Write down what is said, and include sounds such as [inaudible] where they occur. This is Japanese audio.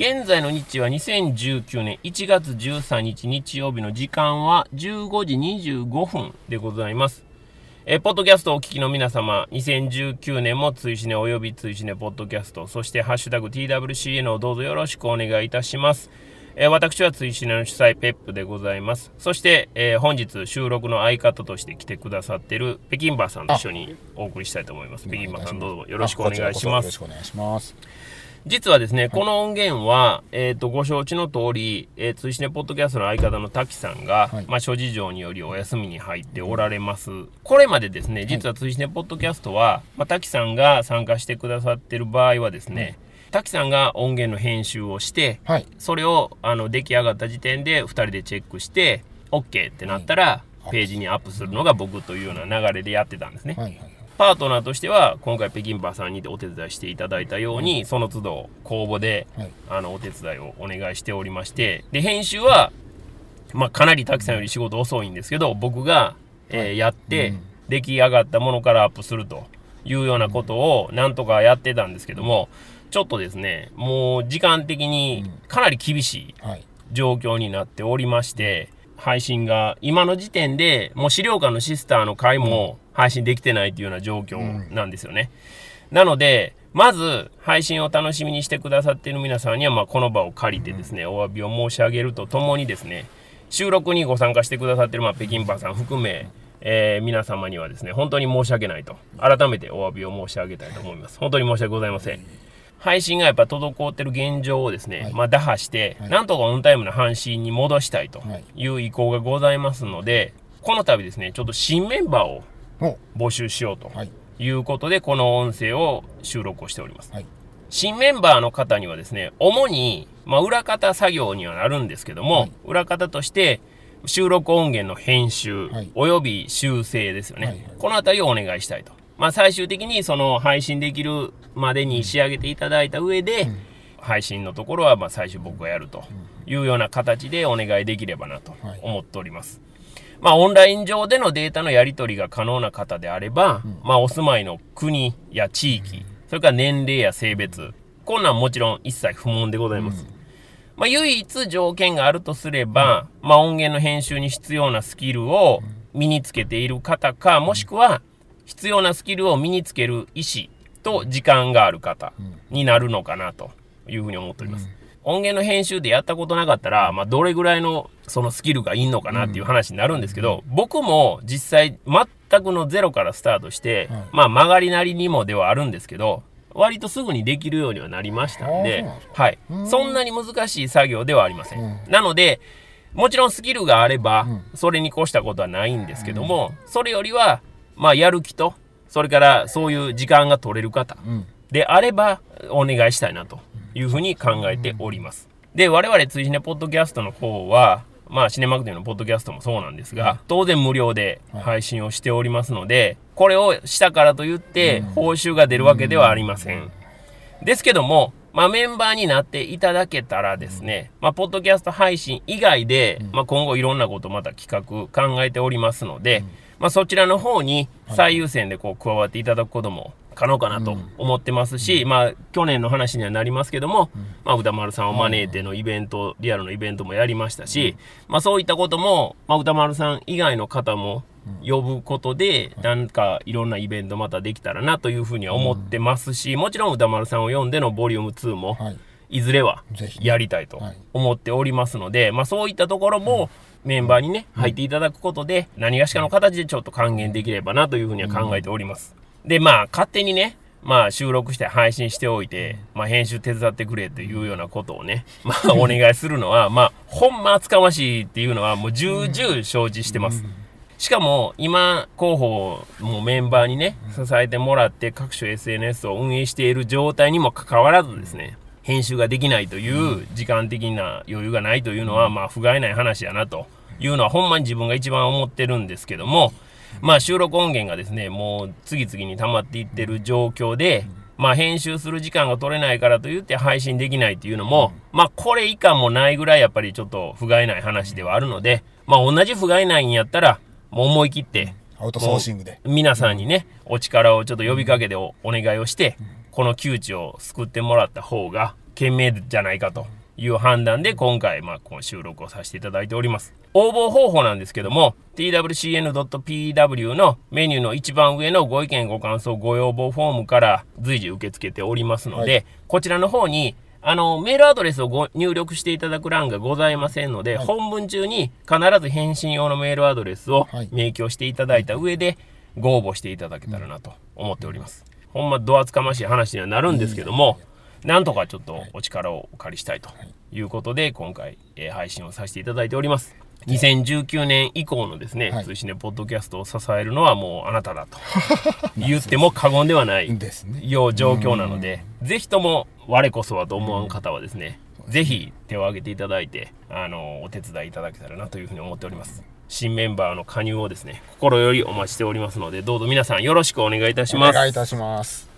現在の日時は2019年1月13日日曜日の時間は15時25分でございます。えー、ポッドキャストをお聞きの皆様、2019年も追試ねおよび追試ねポッドキャスト、そしてハッシュタグ TWCN をどうぞよろしくお願いいたします。えー、私は追試ねの主催ペップでございます。そして、えー、本日収録の相方として来てくださっている北京バーさんと一緒にお送りしたいと思います。北京バーさんどうぞよろしくお願いします。よろしくお願いします。実はですね、この音源は、えっ、ー、と、ご承知の通り、えー、通信ねポッドキャストの相方の滝さんが、はい、まあ、諸事情によりお休みに入っておられます。これまでですね、実は通信ねポッドキャストは、まあ、滝さんが参加してくださってる場合はですね、滝さんが音源の編集をして、はい、それをあの出来上がった時点で2人でチェックして OK ってなったら、ページにアップするのが僕というような流れでやってたんですね。はいはいパートナーとしては今回北京バーさんにお手伝いしていただいたように、その都度公募で、はい、あのお手伝いをお願いしておりましてで編集は、まあ、かなり滝さんより仕事遅いんですけど僕が、えー、やって、出来上がったものからアップするというようなことをなんとかやってたんですけどもちょっとですねもう時間的にかなり厳しい。状況になっておりまして。配信が今の時点でもう資料館のシスターの回も配信できてないっていうような状況なんですよね。うん、なのでまず配信を楽しみにしてくださっている皆さんにはまこの場を借りてですね、お詫びを申し上げるとともにですね収録にご参加してくださっているま北京パーさん含めえー、皆様にはですね本当に申し訳ないと。改めてお詫びを申し上げたいと思います。本当に申し訳ございません配信がやっぱ滞ってる現状をですね、はい、まあ、打破して、はい、なんとかオンタイムの配信に戻したいとい。う意向がございますので、この度ですね、ちょっと新メンバーを募集しようとい。うことで、この音声を収録をしております。はい、新メンバーの方にはですね、主に、まあ、裏方作業にはなるんですけども、裏方として、収録音源の編集、および修正ですよね、この辺りをお願いしたいと。まあ、最終的にその配信できるまでに仕上げていただいた上で、配信のところはまあ最初僕がやるというような形でお願いできればなと思っております。まあ、オンライン上でのデータのやり取りが可能な方であれば、まあ、お住まいの国や地域、それから年齢や性別、こんなんもちろん一切不問でございます。まあ、唯一条件があるとすれば、まあ、音源の編集に必要なスキルを身につけている方か、もしくは必要なスキルを身につける意思と時間がある方になるのかなというふうに思っております。音源の編集でやったことなかったら、まあ、どれぐらいのそのスキルがいいのかなっていう話になるんですけど、僕も実際全くのゼロからスタートして、まあ曲がりなりにもではあるんですけど、割とすぐにできるようにはなりましたんで、はい。そんなに難しい作業ではありません。なので、もちろんスキルがあれば、それに越したことはないんですけども、それよりは、まあ、やる気と、それからそういう時間が取れる方であれば、お願いしたいなというふうに考えております。で、我々、追試ねポッドキャストの方は、まあ、シネマクティのポッドキャストもそうなんですが、当然無料で配信をしておりますので、これをしたからといって、報酬が出るわけではありません。ですけども、まあ、メンバーになっていただけたらですね、まあ、ポッドキャスト配信以外で、まあ、今後いろんなことまた企画考えておりますので、まあ、そちらの方に最優先でこう加わっていただくことも可能かなと思ってますし、うん、まあ、去年の話にはなりますけども、うん、まあ、歌丸さんを招いてのイベント、リアルのイベントもやりましたし、まあ、そういったことも、まあ、歌丸さん以外の方も呼ぶことで、なんかいろんなイベントまたできたらなというふうには思ってますし、もちろん歌丸さんを呼んでのボリューム2も、い。ずれはやりたいと思っておりますので、まあ、そういったところも、メンバーにね、入っていただくことで、何がしかの形でちょっと還元できればなというふうには考えております。で、まあ、勝手にね、まあ、収録して配信しておいて、まあ、編集手伝ってくれというようなことをね、[laughs] まあ、お願いするのは、まあ、ほんま厚かましいっていうのは、もう重々承知してます。しかも、今、広報もメンバーにね、支えてもらって、各種 SNS を運営している状態にもかかわらずですね、編集ができないという時間的な余裕がないというのは、まあ、不甲斐ない話やなというのは、ほんまに自分が一番思ってるんですけども、まあ、収録音源がですね、もう次々に溜まっていってる状況で、まあ、編集する時間が取れないからといって配信できないっていうのも、まあ、これ以下もないぐらいやっぱりちょっと不甲斐ない話ではあるので、まあ、同じ不甲斐ないんやったら、もう思い切って、アウトソーシングで。皆さんにね、お力をちょっと呼びかけてお願いをして、この窮地を救ってもらった方が、賢明じゃないかという判断で今回、まあ、この収録をさせていただいております。応募方法なんですけども、twcn.pw のメニューの一番上のご意見ご感想ご要望フォームから随時受け付けておりますので、はい、こちらの方にあの、メールアドレスをご入力していただく欄がございませんので、はい、本文中に必ず返信用のメールアドレスを明記をしていただいた上で、ご応募していただけたらなと思っております。ほんま、ど厚かましい話にはなるんですけども、なんとかちょっとお力をお借りしたいということで、今回、えー、配信をさせていただいております。2019年以降のですね、はい、通信でポッドキャストを支えるのはもうあなただと [laughs] 言っても過言ではないよう状況なので、ぜひとも我こそはと思わん方はですね、ぜひ手を挙げていただいて、あの、お手伝いいただけたらなというふうに思っております。新メンバーの加入をですね、心よりお待ちしておりますので、どうぞ皆さんよろしくお願いいたします。お願いいたします。